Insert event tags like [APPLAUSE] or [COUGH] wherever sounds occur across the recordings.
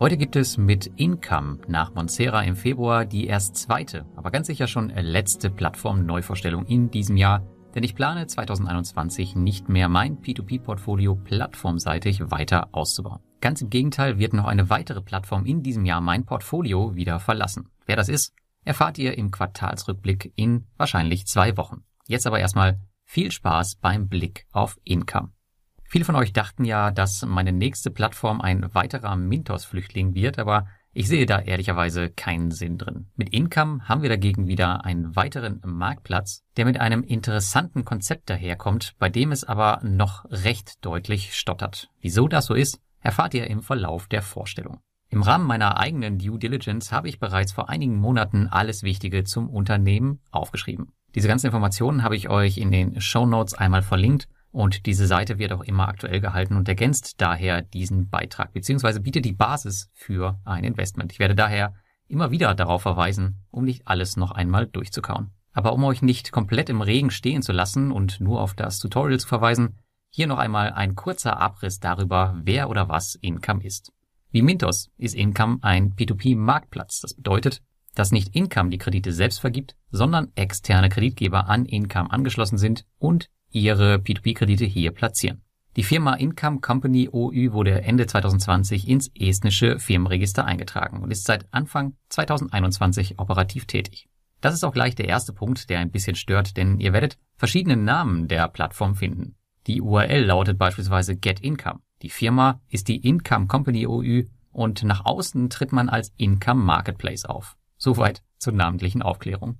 Heute gibt es mit Income nach Monsera im Februar die erst zweite, aber ganz sicher schon letzte Plattform-Neuvorstellung in diesem Jahr, denn ich plane 2021 nicht mehr mein P2P-Portfolio plattformseitig weiter auszubauen. Ganz im Gegenteil wird noch eine weitere Plattform in diesem Jahr mein Portfolio wieder verlassen. Wer das ist, erfahrt ihr im Quartalsrückblick in wahrscheinlich zwei Wochen. Jetzt aber erstmal viel Spaß beim Blick auf Income. Viele von euch dachten ja, dass meine nächste Plattform ein weiterer Mintos-Flüchtling wird, aber ich sehe da ehrlicherweise keinen Sinn drin. Mit Income haben wir dagegen wieder einen weiteren Marktplatz, der mit einem interessanten Konzept daherkommt, bei dem es aber noch recht deutlich stottert. Wieso das so ist, erfahrt ihr im Verlauf der Vorstellung. Im Rahmen meiner eigenen Due Diligence habe ich bereits vor einigen Monaten alles Wichtige zum Unternehmen aufgeschrieben. Diese ganzen Informationen habe ich euch in den Show Notes einmal verlinkt und diese Seite wird auch immer aktuell gehalten und ergänzt daher diesen Beitrag bzw. bietet die Basis für ein Investment. Ich werde daher immer wieder darauf verweisen, um nicht alles noch einmal durchzukauen. Aber um euch nicht komplett im Regen stehen zu lassen und nur auf das Tutorial zu verweisen, hier noch einmal ein kurzer Abriss darüber, wer oder was Income ist. Wie Mintos ist Income ein P2P-Marktplatz. Das bedeutet, dass nicht Income die Kredite selbst vergibt, sondern externe Kreditgeber an Income angeschlossen sind und ihre P2P-Kredite hier platzieren. Die Firma Income Company OÜ wurde Ende 2020 ins estnische Firmenregister eingetragen und ist seit Anfang 2021 operativ tätig. Das ist auch gleich der erste Punkt, der ein bisschen stört, denn ihr werdet verschiedene Namen der Plattform finden. Die URL lautet beispielsweise Get Income. Die Firma ist die Income Company OÜ und nach außen tritt man als Income Marketplace auf. Soweit zur namentlichen Aufklärung.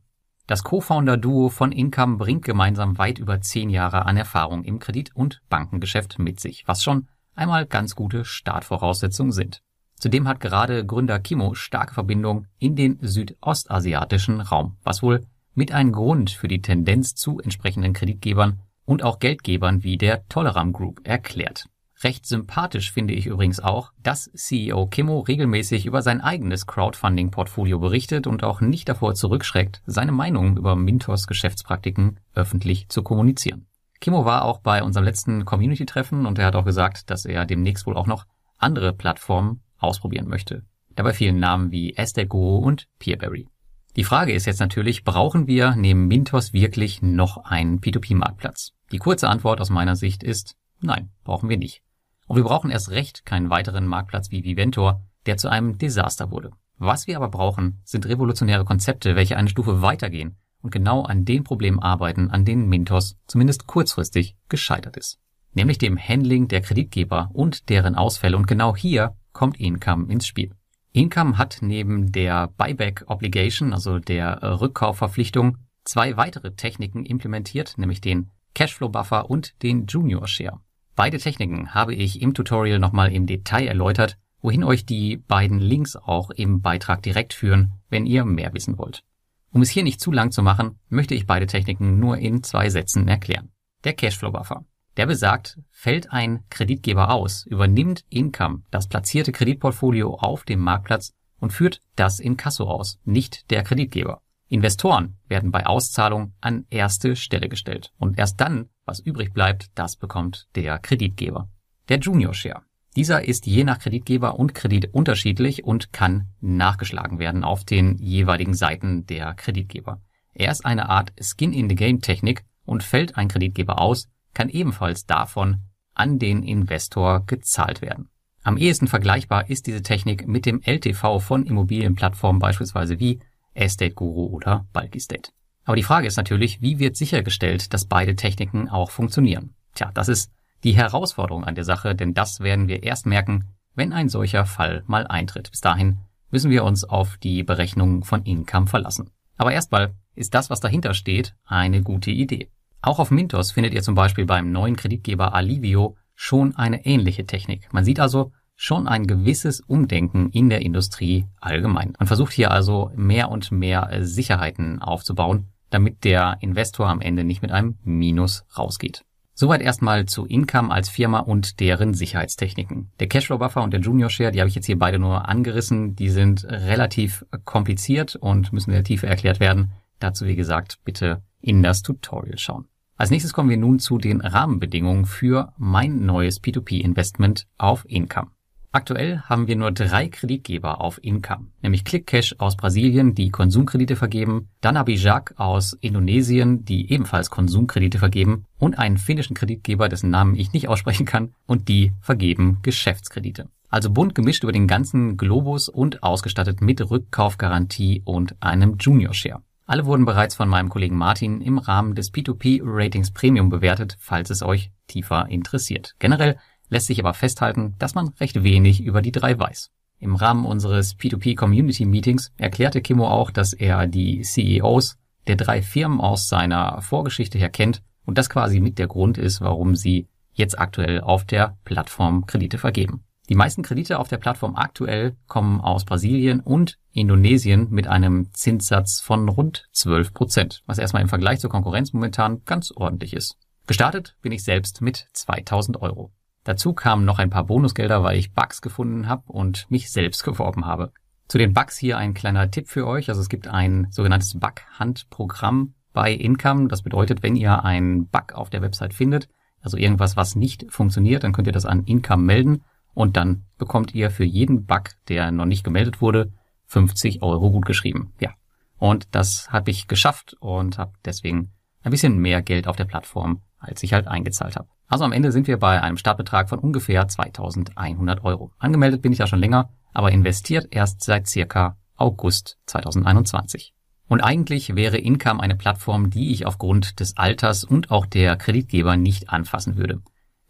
Das Co-Founder-Duo von Income bringt gemeinsam weit über zehn Jahre an Erfahrung im Kredit- und Bankengeschäft mit sich, was schon einmal ganz gute Startvoraussetzungen sind. Zudem hat gerade Gründer Kimo starke Verbindung in den südostasiatischen Raum, was wohl mit ein Grund für die Tendenz zu entsprechenden Kreditgebern und auch Geldgebern wie der Toleram Group erklärt. Recht sympathisch finde ich übrigens auch, dass CEO Kimo regelmäßig über sein eigenes Crowdfunding-Portfolio berichtet und auch nicht davor zurückschreckt, seine Meinung über Mintos Geschäftspraktiken öffentlich zu kommunizieren. Kimo war auch bei unserem letzten Community-Treffen und er hat auch gesagt, dass er demnächst wohl auch noch andere Plattformen ausprobieren möchte. Dabei fielen Namen wie Esther und Peerberry. Die Frage ist jetzt natürlich, brauchen wir neben Mintos wirklich noch einen P2P-Marktplatz? Die kurze Antwort aus meiner Sicht ist, nein, brauchen wir nicht. Und wir brauchen erst recht keinen weiteren Marktplatz wie Viventor, der zu einem Desaster wurde. Was wir aber brauchen, sind revolutionäre Konzepte, welche eine Stufe weitergehen und genau an den Problemen arbeiten, an denen Mintos zumindest kurzfristig gescheitert ist. Nämlich dem Handling der Kreditgeber und deren Ausfälle und genau hier kommt Income ins Spiel. Income hat neben der Buyback Obligation, also der Rückkaufverpflichtung, zwei weitere Techniken implementiert, nämlich den Cashflow Buffer und den Junior Share. Beide Techniken habe ich im Tutorial nochmal im Detail erläutert, wohin euch die beiden Links auch im Beitrag direkt führen, wenn ihr mehr wissen wollt. Um es hier nicht zu lang zu machen, möchte ich beide Techniken nur in zwei Sätzen erklären. Der Cashflow Buffer. Der besagt, fällt ein Kreditgeber aus, übernimmt Income das platzierte Kreditportfolio auf dem Marktplatz und führt das in Kasso aus, nicht der Kreditgeber. Investoren werden bei Auszahlung an erste Stelle gestellt und erst dann was übrig bleibt, das bekommt der Kreditgeber. Der Junior Share. Dieser ist je nach Kreditgeber und Kredit unterschiedlich und kann nachgeschlagen werden auf den jeweiligen Seiten der Kreditgeber. Er ist eine Art Skin-in-the-Game-Technik und fällt ein Kreditgeber aus, kann ebenfalls davon an den Investor gezahlt werden. Am ehesten vergleichbar ist diese Technik mit dem LTV von Immobilienplattformen beispielsweise wie Estate Guru oder Bulky State. Aber die Frage ist natürlich, wie wird sichergestellt, dass beide Techniken auch funktionieren? Tja, das ist die Herausforderung an der Sache, denn das werden wir erst merken, wenn ein solcher Fall mal eintritt. Bis dahin müssen wir uns auf die Berechnung von Income verlassen. Aber erstmal ist das, was dahinter steht, eine gute Idee. Auch auf Mintos findet ihr zum Beispiel beim neuen Kreditgeber Alivio schon eine ähnliche Technik. Man sieht also schon ein gewisses Umdenken in der Industrie allgemein. Man versucht hier also mehr und mehr Sicherheiten aufzubauen, damit der Investor am Ende nicht mit einem Minus rausgeht. Soweit erstmal zu Income als Firma und deren Sicherheitstechniken. Der Cashflow Buffer und der Junior Share, die habe ich jetzt hier beide nur angerissen, die sind relativ kompliziert und müssen in der Tiefe erklärt werden. Dazu, wie gesagt, bitte in das Tutorial schauen. Als nächstes kommen wir nun zu den Rahmenbedingungen für mein neues P2P-Investment auf Income. Aktuell haben wir nur drei Kreditgeber auf Income, nämlich ClickCash aus Brasilien, die Konsumkredite vergeben, dann Abijak aus Indonesien, die ebenfalls Konsumkredite vergeben und einen finnischen Kreditgeber, dessen Namen ich nicht aussprechen kann, und die vergeben Geschäftskredite. Also bunt gemischt über den ganzen Globus und ausgestattet mit Rückkaufgarantie und einem Junior Share. Alle wurden bereits von meinem Kollegen Martin im Rahmen des P2P Ratings Premium bewertet, falls es euch tiefer interessiert. Generell lässt sich aber festhalten, dass man recht wenig über die drei weiß. Im Rahmen unseres P2P Community Meetings erklärte Kimo auch, dass er die CEOs der drei Firmen aus seiner Vorgeschichte her kennt und das quasi mit der Grund ist, warum sie jetzt aktuell auf der Plattform Kredite vergeben. Die meisten Kredite auf der Plattform aktuell kommen aus Brasilien und Indonesien mit einem Zinssatz von rund 12 Prozent, was erstmal im Vergleich zur Konkurrenz momentan ganz ordentlich ist. Gestartet bin ich selbst mit 2000 Euro. Dazu kamen noch ein paar Bonusgelder, weil ich Bugs gefunden habe und mich selbst [LAUGHS] geworben habe. Zu den Bugs hier ein kleiner Tipp für euch. Also es gibt ein sogenanntes Bug-Hunt-Programm bei Income. Das bedeutet, wenn ihr einen Bug auf der Website findet, also irgendwas, was nicht funktioniert, dann könnt ihr das an Income melden und dann bekommt ihr für jeden Bug, der noch nicht gemeldet wurde, 50 Euro gut geschrieben. Ja. Und das habe ich geschafft und habe deswegen ein bisschen mehr Geld auf der Plattform, als ich halt eingezahlt habe. Also am Ende sind wir bei einem Startbetrag von ungefähr 2100 Euro. Angemeldet bin ich ja schon länger, aber investiert erst seit circa August 2021. Und eigentlich wäre Income eine Plattform, die ich aufgrund des Alters und auch der Kreditgeber nicht anfassen würde.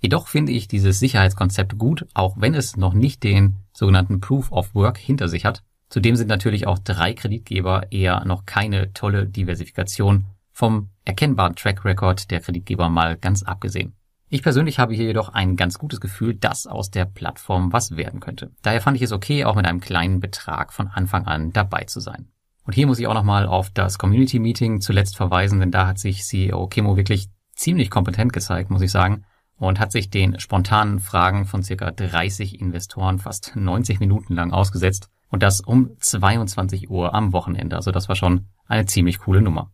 Jedoch finde ich dieses Sicherheitskonzept gut, auch wenn es noch nicht den sogenannten Proof of Work hinter sich hat. Zudem sind natürlich auch drei Kreditgeber eher noch keine tolle Diversifikation vom erkennbaren Track Record der Kreditgeber mal ganz abgesehen. Ich persönlich habe hier jedoch ein ganz gutes Gefühl, dass aus der Plattform was werden könnte. Daher fand ich es okay, auch mit einem kleinen Betrag von Anfang an dabei zu sein. Und hier muss ich auch nochmal auf das Community Meeting zuletzt verweisen, denn da hat sich CEO Kimo wirklich ziemlich kompetent gezeigt, muss ich sagen und hat sich den spontanen Fragen von circa 30 Investoren fast 90 Minuten lang ausgesetzt und das um 22 Uhr am Wochenende. Also das war schon eine ziemlich coole Nummer.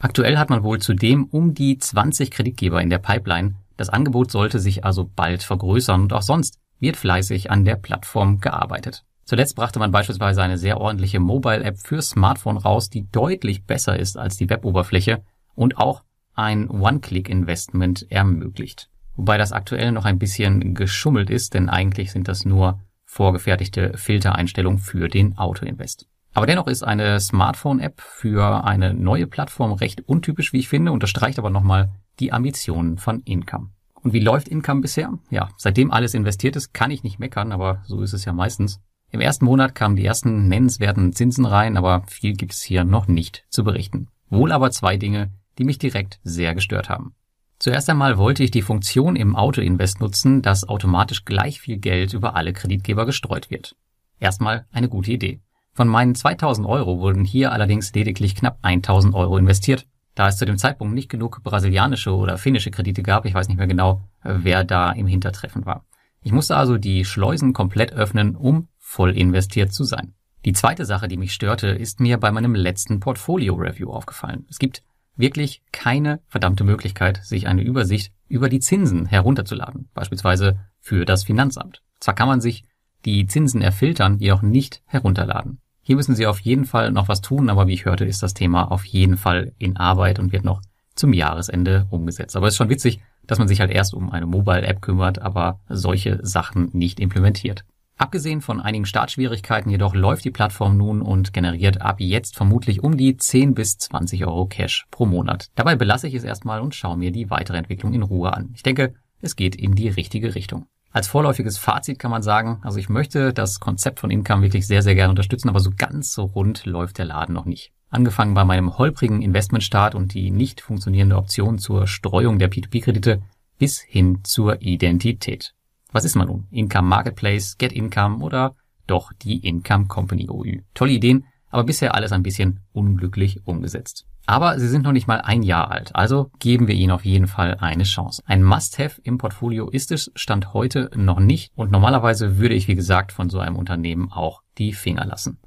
Aktuell hat man wohl zudem um die 20 Kreditgeber in der Pipeline. Das Angebot sollte sich also bald vergrößern und auch sonst wird fleißig an der Plattform gearbeitet. Zuletzt brachte man beispielsweise eine sehr ordentliche Mobile-App für Smartphone raus, die deutlich besser ist als die Weboberfläche und auch ein One-Click-Investment ermöglicht wobei das aktuell noch ein bisschen geschummelt ist, denn eigentlich sind das nur vorgefertigte Filtereinstellungen für den Autoinvest. Aber dennoch ist eine Smartphone-App für eine neue Plattform recht untypisch, wie ich finde, unterstreicht aber nochmal die Ambitionen von Income. Und wie läuft Income bisher? Ja, seitdem alles investiert ist, kann ich nicht meckern, aber so ist es ja meistens. Im ersten Monat kamen die ersten nennenswerten Zinsen rein, aber viel gibt es hier noch nicht zu berichten. Wohl aber zwei Dinge, die mich direkt sehr gestört haben. Zuerst einmal wollte ich die Funktion im Autoinvest nutzen, dass automatisch gleich viel Geld über alle Kreditgeber gestreut wird. Erstmal eine gute Idee. Von meinen 2000 Euro wurden hier allerdings lediglich knapp 1000 Euro investiert, da es zu dem Zeitpunkt nicht genug brasilianische oder finnische Kredite gab. Ich weiß nicht mehr genau, wer da im Hintertreffen war. Ich musste also die Schleusen komplett öffnen, um voll investiert zu sein. Die zweite Sache, die mich störte, ist mir bei meinem letzten Portfolio-Review aufgefallen. Es gibt wirklich keine verdammte Möglichkeit, sich eine Übersicht über die Zinsen herunterzuladen, beispielsweise für das Finanzamt. Zwar kann man sich die Zinsen erfiltern, jedoch nicht herunterladen. Hier müssen Sie auf jeden Fall noch was tun, aber wie ich hörte, ist das Thema auf jeden Fall in Arbeit und wird noch zum Jahresende umgesetzt. Aber es ist schon witzig, dass man sich halt erst um eine Mobile-App kümmert, aber solche Sachen nicht implementiert. Abgesehen von einigen Startschwierigkeiten jedoch läuft die Plattform nun und generiert ab jetzt vermutlich um die 10 bis 20 Euro Cash pro Monat. Dabei belasse ich es erstmal und schaue mir die weitere Entwicklung in Ruhe an. Ich denke, es geht in die richtige Richtung. Als vorläufiges Fazit kann man sagen, also ich möchte das Konzept von Income wirklich sehr, sehr gerne unterstützen, aber so ganz so rund läuft der Laden noch nicht. Angefangen bei meinem holprigen Investmentstart und die nicht funktionierende Option zur Streuung der P2P-Kredite bis hin zur Identität. Was ist man nun? Income Marketplace, Get Income oder doch die Income Company OÜ? Tolle Ideen, aber bisher alles ein bisschen unglücklich umgesetzt. Aber sie sind noch nicht mal ein Jahr alt, also geben wir ihnen auf jeden Fall eine Chance. Ein Must-Have im Portfolio ist es Stand heute noch nicht und normalerweise würde ich, wie gesagt, von so einem Unternehmen auch die Finger lassen.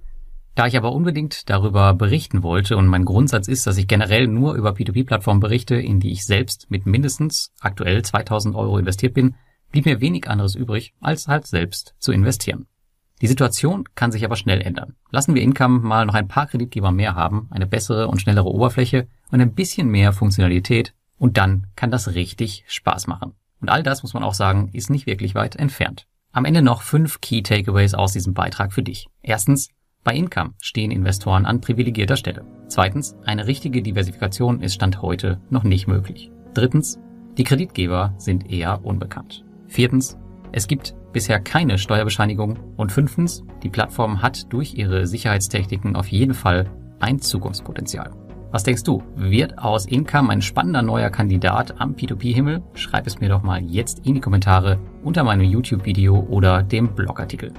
Da ich aber unbedingt darüber berichten wollte und mein Grundsatz ist, dass ich generell nur über P2P-Plattformen berichte, in die ich selbst mit mindestens aktuell 2000 Euro investiert bin, blieb mir wenig anderes übrig, als halt selbst zu investieren. Die Situation kann sich aber schnell ändern. Lassen wir Income mal noch ein paar Kreditgeber mehr haben, eine bessere und schnellere Oberfläche und ein bisschen mehr Funktionalität und dann kann das richtig Spaß machen. Und all das, muss man auch sagen, ist nicht wirklich weit entfernt. Am Ende noch fünf Key Takeaways aus diesem Beitrag für dich. Erstens, bei Income stehen Investoren an privilegierter Stelle. Zweitens, eine richtige Diversifikation ist Stand heute noch nicht möglich. Drittens, die Kreditgeber sind eher unbekannt. Viertens, es gibt bisher keine Steuerbescheinigung. Und fünftens, die Plattform hat durch ihre Sicherheitstechniken auf jeden Fall ein Zukunftspotenzial. Was denkst du? Wird aus Income ein spannender neuer Kandidat am P2P-Himmel? Schreib es mir doch mal jetzt in die Kommentare unter meinem YouTube-Video oder dem Blogartikel.